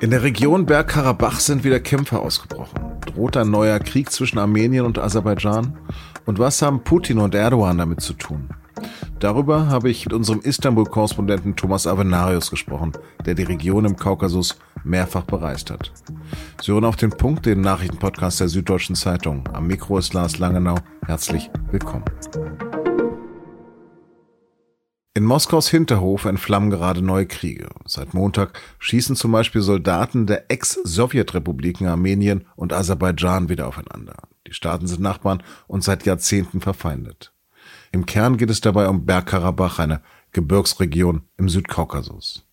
In der Region Bergkarabach sind wieder Kämpfe ausgebrochen. Droht ein neuer Krieg zwischen Armenien und Aserbaidschan? Und was haben Putin und Erdogan damit zu tun? Darüber habe ich mit unserem Istanbul-Korrespondenten Thomas Avenarius gesprochen, der die Region im Kaukasus mehrfach bereist hat. Sie hören auf den Punkt, den Nachrichtenpodcast der Süddeutschen Zeitung. Am Mikro ist Lars Langenau. Herzlich willkommen. Moskaus Hinterhof entflammen gerade neue Kriege. Seit Montag schießen zum Beispiel Soldaten der Ex-Sowjetrepubliken Armenien und Aserbaidschan wieder aufeinander. Die Staaten sind Nachbarn und seit Jahrzehnten verfeindet. Im Kern geht es dabei um Bergkarabach, eine Gebirgsregion im Südkaukasus.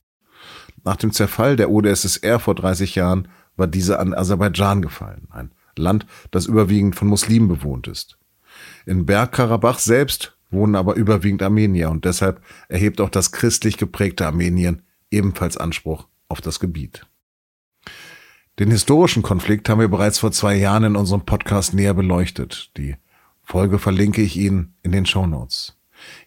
Nach dem Zerfall der UdSSR vor 30 Jahren war diese an Aserbaidschan gefallen, ein Land, das überwiegend von Muslimen bewohnt ist. In Bergkarabach selbst wohnen aber überwiegend Armenier und deshalb erhebt auch das christlich geprägte Armenien ebenfalls Anspruch auf das Gebiet. Den historischen Konflikt haben wir bereits vor zwei Jahren in unserem Podcast näher beleuchtet. Die Folge verlinke ich Ihnen in den Shownotes.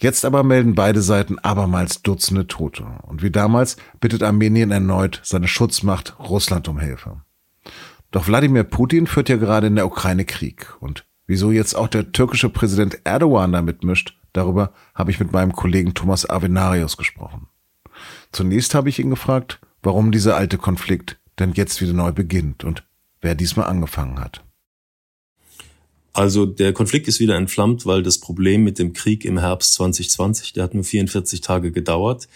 Jetzt aber melden beide Seiten abermals Dutzende Tote. Und wie damals bittet Armenien erneut seine Schutzmacht Russland um Hilfe. Doch Wladimir Putin führt ja gerade in der Ukraine Krieg. Und Wieso jetzt auch der türkische Präsident Erdogan damit mischt, darüber habe ich mit meinem Kollegen Thomas Avenarius gesprochen. Zunächst habe ich ihn gefragt, warum dieser alte Konflikt denn jetzt wieder neu beginnt und wer diesmal angefangen hat. Also der Konflikt ist wieder entflammt, weil das Problem mit dem Krieg im Herbst 2020, der hat nur 44 Tage gedauert,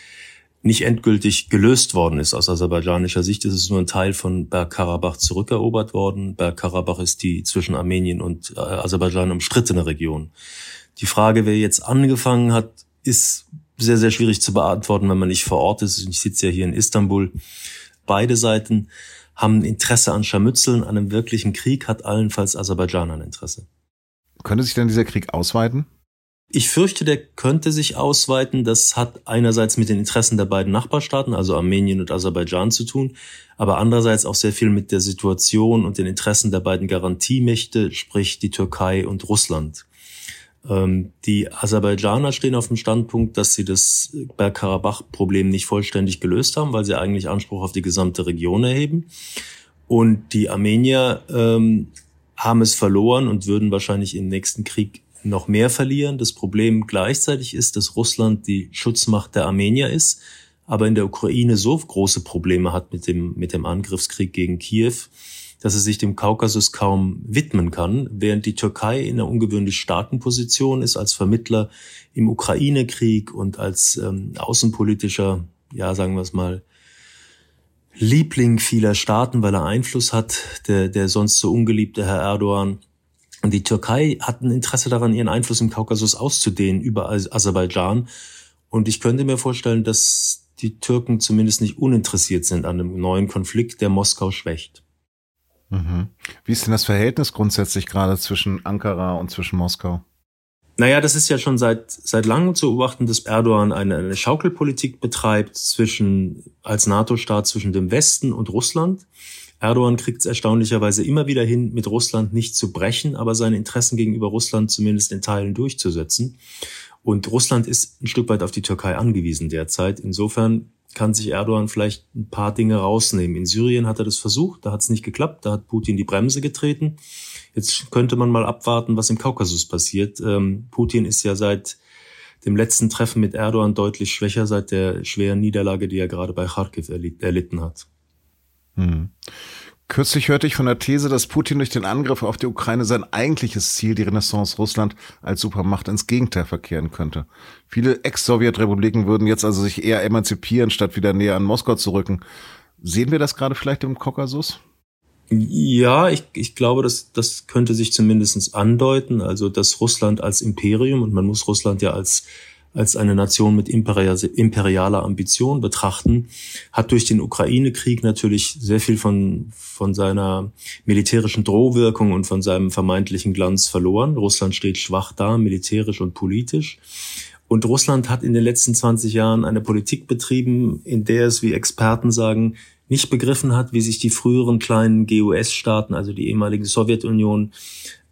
nicht endgültig gelöst worden ist. Aus aserbaidschanischer Sicht ist es nur ein Teil von Bergkarabach zurückerobert worden. Bergkarabach ist die zwischen Armenien und äh, Aserbaidschan umstrittene Region. Die Frage, wer jetzt angefangen hat, ist sehr, sehr schwierig zu beantworten, wenn man nicht vor Ort ist. Ich sitze ja hier in Istanbul. Beide Seiten haben Interesse an Scharmützeln, an einem wirklichen Krieg hat allenfalls Aserbaidschan ein Interesse. Könnte sich denn dieser Krieg ausweiten? Ich fürchte, der könnte sich ausweiten. Das hat einerseits mit den Interessen der beiden Nachbarstaaten, also Armenien und Aserbaidschan zu tun, aber andererseits auch sehr viel mit der Situation und den Interessen der beiden Garantiemächte, sprich die Türkei und Russland. Ähm, die Aserbaidschaner stehen auf dem Standpunkt, dass sie das Bergkarabach-Problem nicht vollständig gelöst haben, weil sie eigentlich Anspruch auf die gesamte Region erheben. Und die Armenier ähm, haben es verloren und würden wahrscheinlich im nächsten Krieg noch mehr verlieren. Das Problem gleichzeitig ist, dass Russland die Schutzmacht der Armenier ist, aber in der Ukraine so große Probleme hat mit dem, mit dem Angriffskrieg gegen Kiew, dass es sich dem Kaukasus kaum widmen kann, während die Türkei in einer ungewöhnlich starken Position ist als Vermittler im Ukraine-Krieg und als ähm, außenpolitischer, ja, sagen wir es mal, Liebling vieler Staaten, weil er Einfluss hat, der, der sonst so ungeliebte Herr Erdogan die Türkei hat ein Interesse daran, ihren Einfluss im Kaukasus auszudehnen über Aserbaidschan. Und ich könnte mir vorstellen, dass die Türken zumindest nicht uninteressiert sind an einem neuen Konflikt, der Moskau schwächt. Mhm. Wie ist denn das Verhältnis grundsätzlich gerade zwischen Ankara und zwischen Moskau? Naja, das ist ja schon seit, seit langem zu beobachten, dass Erdogan eine, eine Schaukelpolitik betreibt zwischen, als NATO-Staat zwischen dem Westen und Russland. Erdogan kriegt es erstaunlicherweise immer wieder hin, mit Russland nicht zu brechen, aber seine Interessen gegenüber Russland zumindest in Teilen durchzusetzen. Und Russland ist ein Stück weit auf die Türkei angewiesen derzeit. Insofern kann sich Erdogan vielleicht ein paar Dinge rausnehmen. In Syrien hat er das versucht, da hat es nicht geklappt, da hat Putin die Bremse getreten. Jetzt könnte man mal abwarten, was im Kaukasus passiert. Ähm, Putin ist ja seit dem letzten Treffen mit Erdogan deutlich schwächer, seit der schweren Niederlage, die er gerade bei Kharkiv erlitten hat. Hm. Kürzlich hörte ich von der These, dass Putin durch den Angriff auf die Ukraine sein eigentliches Ziel, die Renaissance Russland als Supermacht, ins Gegenteil verkehren könnte. Viele Ex-Sowjetrepubliken würden jetzt also sich eher emanzipieren, statt wieder näher an Moskau zu rücken. Sehen wir das gerade vielleicht im Kaukasus? Ja, ich, ich glaube, das, das könnte sich zumindest andeuten. Also, dass Russland als Imperium, und man muss Russland ja als als eine Nation mit imperialer Ambition betrachten, hat durch den Ukraine-Krieg natürlich sehr viel von, von seiner militärischen Drohwirkung und von seinem vermeintlichen Glanz verloren. Russland steht schwach da, militärisch und politisch. Und Russland hat in den letzten 20 Jahren eine Politik betrieben, in der es, wie Experten sagen, nicht begriffen hat, wie sich die früheren kleinen GUS-Staaten, also die ehemalige Sowjetunion,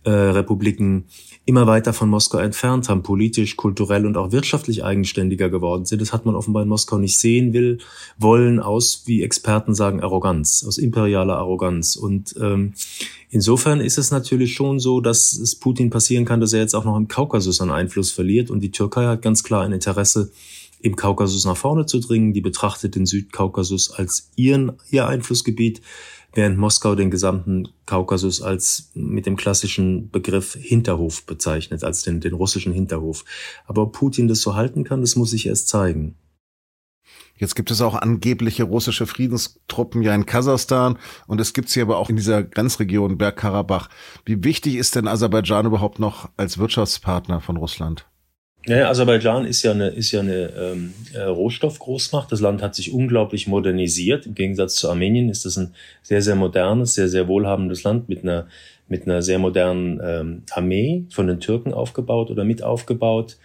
äh, Republiken immer weiter von Moskau entfernt haben, politisch, kulturell und auch wirtschaftlich eigenständiger geworden sind. Das hat man offenbar in Moskau nicht sehen will, wollen aus, wie Experten sagen, Arroganz, aus imperialer Arroganz. Und ähm, insofern ist es natürlich schon so, dass es Putin passieren kann, dass er jetzt auch noch im Kaukasus an Einfluss verliert. Und die Türkei hat ganz klar ein Interesse, im Kaukasus nach vorne zu dringen. Die betrachtet den Südkaukasus als ihren, ihr Einflussgebiet während Moskau den gesamten Kaukasus als mit dem klassischen Begriff Hinterhof bezeichnet, als den, den russischen Hinterhof. Aber ob Putin das so halten kann, das muss sich erst zeigen. Jetzt gibt es auch angebliche russische Friedenstruppen ja in Kasachstan und es gibt sie aber auch in dieser Grenzregion Bergkarabach. Wie wichtig ist denn Aserbaidschan überhaupt noch als Wirtschaftspartner von Russland? Ja, Aserbaidschan ist ja eine, ist ja eine ähm, äh, Rohstoffgroßmacht. Das Land hat sich unglaublich modernisiert. Im Gegensatz zu Armenien ist das ein sehr, sehr modernes, sehr, sehr wohlhabendes Land mit einer, mit einer sehr modernen ähm, Armee von den Türken aufgebaut oder mit aufgebaut.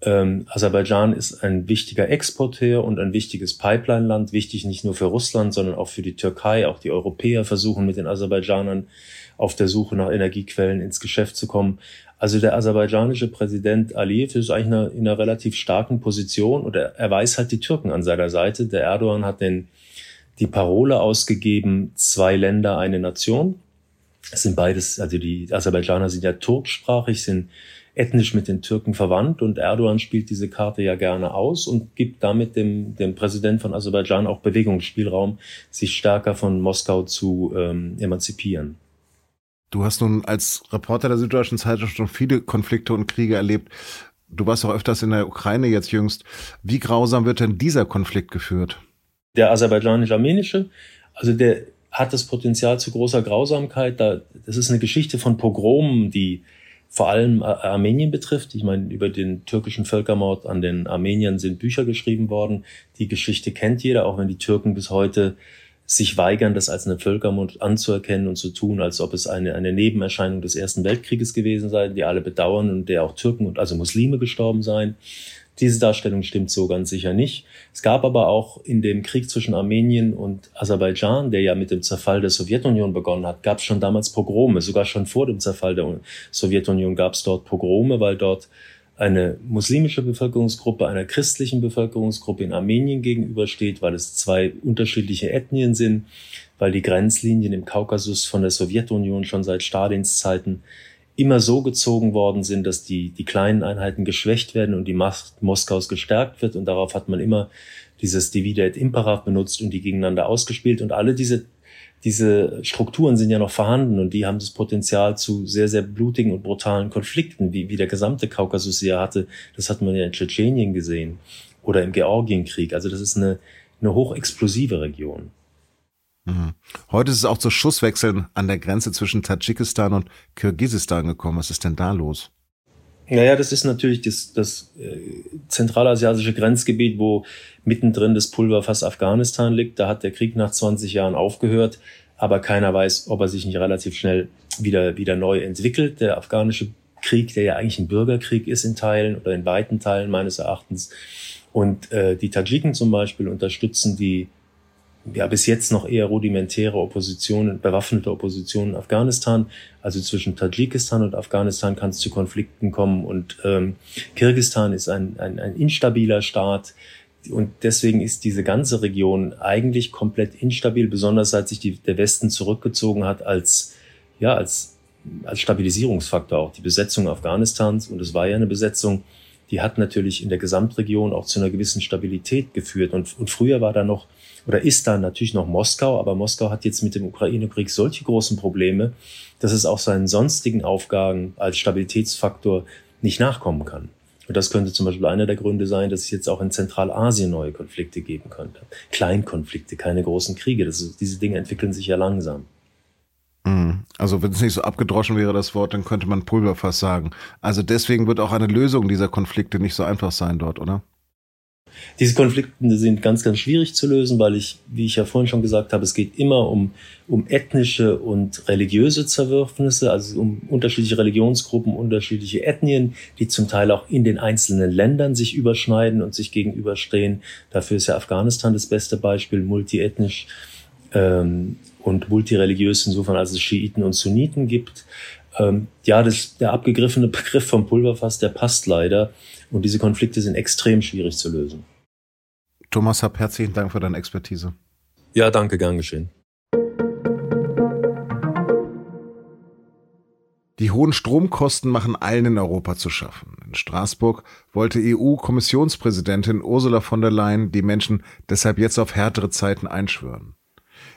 Ähm, Aserbaidschan ist ein wichtiger Exporteur und ein wichtiges Pipeline-Land, wichtig nicht nur für Russland, sondern auch für die Türkei. Auch die Europäer versuchen mit den Aserbaidschanern auf der Suche nach Energiequellen ins Geschäft zu kommen. Also der aserbaidschanische Präsident Aliyev ist eigentlich in einer, in einer relativ starken Position und er, weiß halt die Türken an seiner Seite. Der Erdogan hat den, die Parole ausgegeben, zwei Länder, eine Nation. Es sind beides, also die Aserbaidschaner sind ja turksprachig, sind ethnisch mit den Türken verwandt und Erdogan spielt diese Karte ja gerne aus und gibt damit dem, dem Präsident von Aserbaidschan auch Bewegungsspielraum, sich stärker von Moskau zu ähm, emanzipieren. Du hast nun als Reporter der Süddeutschen Zeitung schon viele Konflikte und Kriege erlebt. Du warst auch öfters in der Ukraine jetzt jüngst. Wie grausam wird denn dieser Konflikt geführt? Der aserbaidschanisch-armenische, also der hat das Potenzial zu großer Grausamkeit. das ist eine Geschichte von Pogromen, die vor allem Armenien betrifft. Ich meine, über den türkischen Völkermord an den Armeniern sind Bücher geschrieben worden. Die Geschichte kennt jeder, auch wenn die Türken bis heute sich weigern, das als einen Völkermord anzuerkennen und zu tun, als ob es eine, eine Nebenerscheinung des Ersten Weltkrieges gewesen sei, die alle bedauern und der auch Türken und also Muslime gestorben seien. Diese Darstellung stimmt so ganz sicher nicht. Es gab aber auch in dem Krieg zwischen Armenien und Aserbaidschan, der ja mit dem Zerfall der Sowjetunion begonnen hat, gab es schon damals Pogrome. Sogar schon vor dem Zerfall der Sowjetunion gab es dort Pogrome, weil dort eine muslimische Bevölkerungsgruppe einer christlichen Bevölkerungsgruppe in Armenien gegenübersteht, weil es zwei unterschiedliche Ethnien sind, weil die Grenzlinien im Kaukasus von der Sowjetunion schon seit Stalins Zeiten immer so gezogen worden sind, dass die, die kleinen Einheiten geschwächt werden und die Macht Moskaus gestärkt wird. Und darauf hat man immer dieses Divide et Impera benutzt und die gegeneinander ausgespielt. Und alle diese diese Strukturen sind ja noch vorhanden und die haben das Potenzial zu sehr, sehr blutigen und brutalen Konflikten, wie, wie der gesamte Kaukasus ja hatte. Das hat man ja in Tschetschenien gesehen oder im Georgienkrieg. Also das ist eine, eine hochexplosive Region. Mhm. Heute ist es auch zu Schusswechseln an der Grenze zwischen Tadschikistan und Kirgisistan gekommen. Was ist denn da los? Naja, das ist natürlich das, das äh, zentralasiatische Grenzgebiet, wo mittendrin das Pulverfass Afghanistan liegt. Da hat der Krieg nach 20 Jahren aufgehört, aber keiner weiß, ob er sich nicht relativ schnell wieder, wieder neu entwickelt. Der afghanische Krieg, der ja eigentlich ein Bürgerkrieg ist in Teilen oder in weiten Teilen meines Erachtens. Und äh, die Tadschiken zum Beispiel unterstützen die ja bis jetzt noch eher rudimentäre Opposition, bewaffnete Opposition in Afghanistan. Also zwischen Tadschikistan und Afghanistan kann es zu Konflikten kommen und ähm, Kirgistan ist ein, ein, ein instabiler Staat. Und deswegen ist diese ganze Region eigentlich komplett instabil, besonders seit sich die, der Westen zurückgezogen hat als, ja, als, als Stabilisierungsfaktor auch. Die Besetzung Afghanistans, und es war ja eine Besetzung, die hat natürlich in der Gesamtregion auch zu einer gewissen Stabilität geführt. Und, und früher war da noch oder ist da natürlich noch Moskau, aber Moskau hat jetzt mit dem Ukraine-Krieg solche großen Probleme, dass es auch seinen sonstigen Aufgaben als Stabilitätsfaktor nicht nachkommen kann. Und das könnte zum Beispiel einer der Gründe sein, dass es jetzt auch in Zentralasien neue Konflikte geben könnte. Kleinkonflikte, keine großen Kriege. Ist, diese Dinge entwickeln sich ja langsam. Mhm. Also wenn es nicht so abgedroschen wäre, das Wort, dann könnte man Pulverfass sagen. Also deswegen wird auch eine Lösung dieser Konflikte nicht so einfach sein dort, oder? Diese Konflikte sind ganz, ganz schwierig zu lösen, weil ich, wie ich ja vorhin schon gesagt habe, es geht immer um, um ethnische und religiöse Zerwürfnisse, also um unterschiedliche Religionsgruppen, unterschiedliche Ethnien, die zum Teil auch in den einzelnen Ländern sich überschneiden und sich gegenüberstehen. Dafür ist ja Afghanistan das beste Beispiel, multiethnisch ähm, und multireligiös insofern, als es Schiiten und Sunniten gibt. Ähm, ja, das, der abgegriffene Begriff vom Pulverfass, der passt leider. Und diese Konflikte sind extrem schwierig zu lösen. Thomas Happ, herzlichen Dank für deine Expertise. Ja, danke, gern geschehen. Die hohen Stromkosten machen allen in Europa zu schaffen. In Straßburg wollte EU-Kommissionspräsidentin Ursula von der Leyen die Menschen deshalb jetzt auf härtere Zeiten einschwören.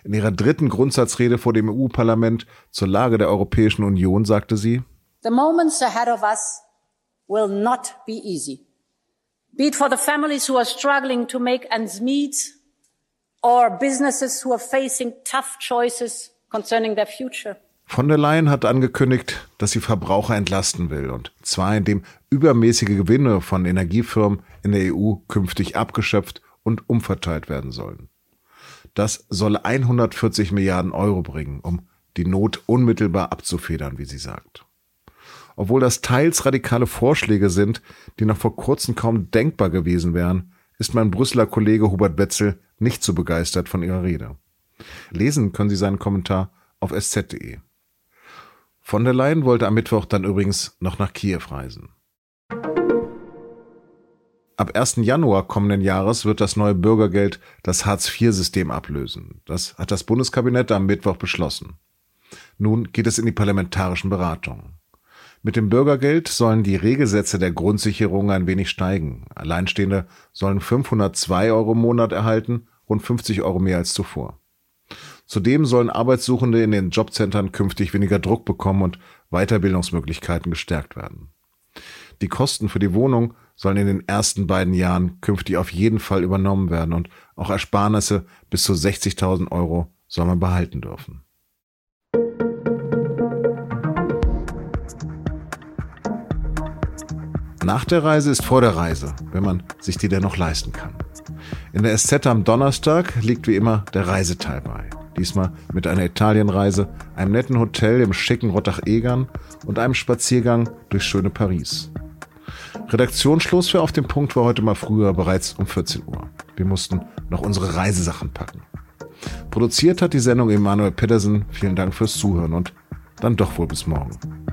In ihrer dritten Grundsatzrede vor dem EU-Parlament zur Lage der Europäischen Union sagte sie, The moments ahead of us will not be easy. Be it for the families who are struggling to make ends meet or businesses who are facing tough choices concerning their future. Von der Leyen hat angekündigt, dass sie Verbraucher entlasten will, und zwar indem übermäßige Gewinne von Energiefirmen in der EU künftig abgeschöpft und umverteilt werden sollen. Das solle 140 Milliarden Euro bringen, um die Not unmittelbar abzufedern, wie sie sagt. Obwohl das teils radikale Vorschläge sind, die noch vor kurzem kaum denkbar gewesen wären, ist mein Brüsseler Kollege Hubert Wetzel nicht so begeistert von ihrer Rede. Lesen können Sie seinen Kommentar auf sz.de. Von der Leyen wollte am Mittwoch dann übrigens noch nach Kiew reisen. Ab 1. Januar kommenden Jahres wird das neue Bürgergeld das Hartz-IV-System ablösen. Das hat das Bundeskabinett am Mittwoch beschlossen. Nun geht es in die parlamentarischen Beratungen. Mit dem Bürgergeld sollen die Regelsätze der Grundsicherung ein wenig steigen. Alleinstehende sollen 502 Euro im Monat erhalten, rund 50 Euro mehr als zuvor. Zudem sollen Arbeitssuchende in den Jobcentern künftig weniger Druck bekommen und Weiterbildungsmöglichkeiten gestärkt werden. Die Kosten für die Wohnung sollen in den ersten beiden Jahren künftig auf jeden Fall übernommen werden und auch Ersparnisse bis zu 60.000 Euro soll man behalten dürfen. Nach der Reise ist vor der Reise, wenn man sich die denn noch leisten kann. In der SZ am Donnerstag liegt wie immer der Reiseteil bei. Diesmal mit einer Italienreise, einem netten Hotel im schicken Rottach-Egern und einem Spaziergang durch schöne Paris. Redaktionsschluss für Auf dem Punkt war heute mal früher, bereits um 14 Uhr. Wir mussten noch unsere Reisesachen packen. Produziert hat die Sendung Emanuel Pedersen. Vielen Dank fürs Zuhören und dann doch wohl bis morgen.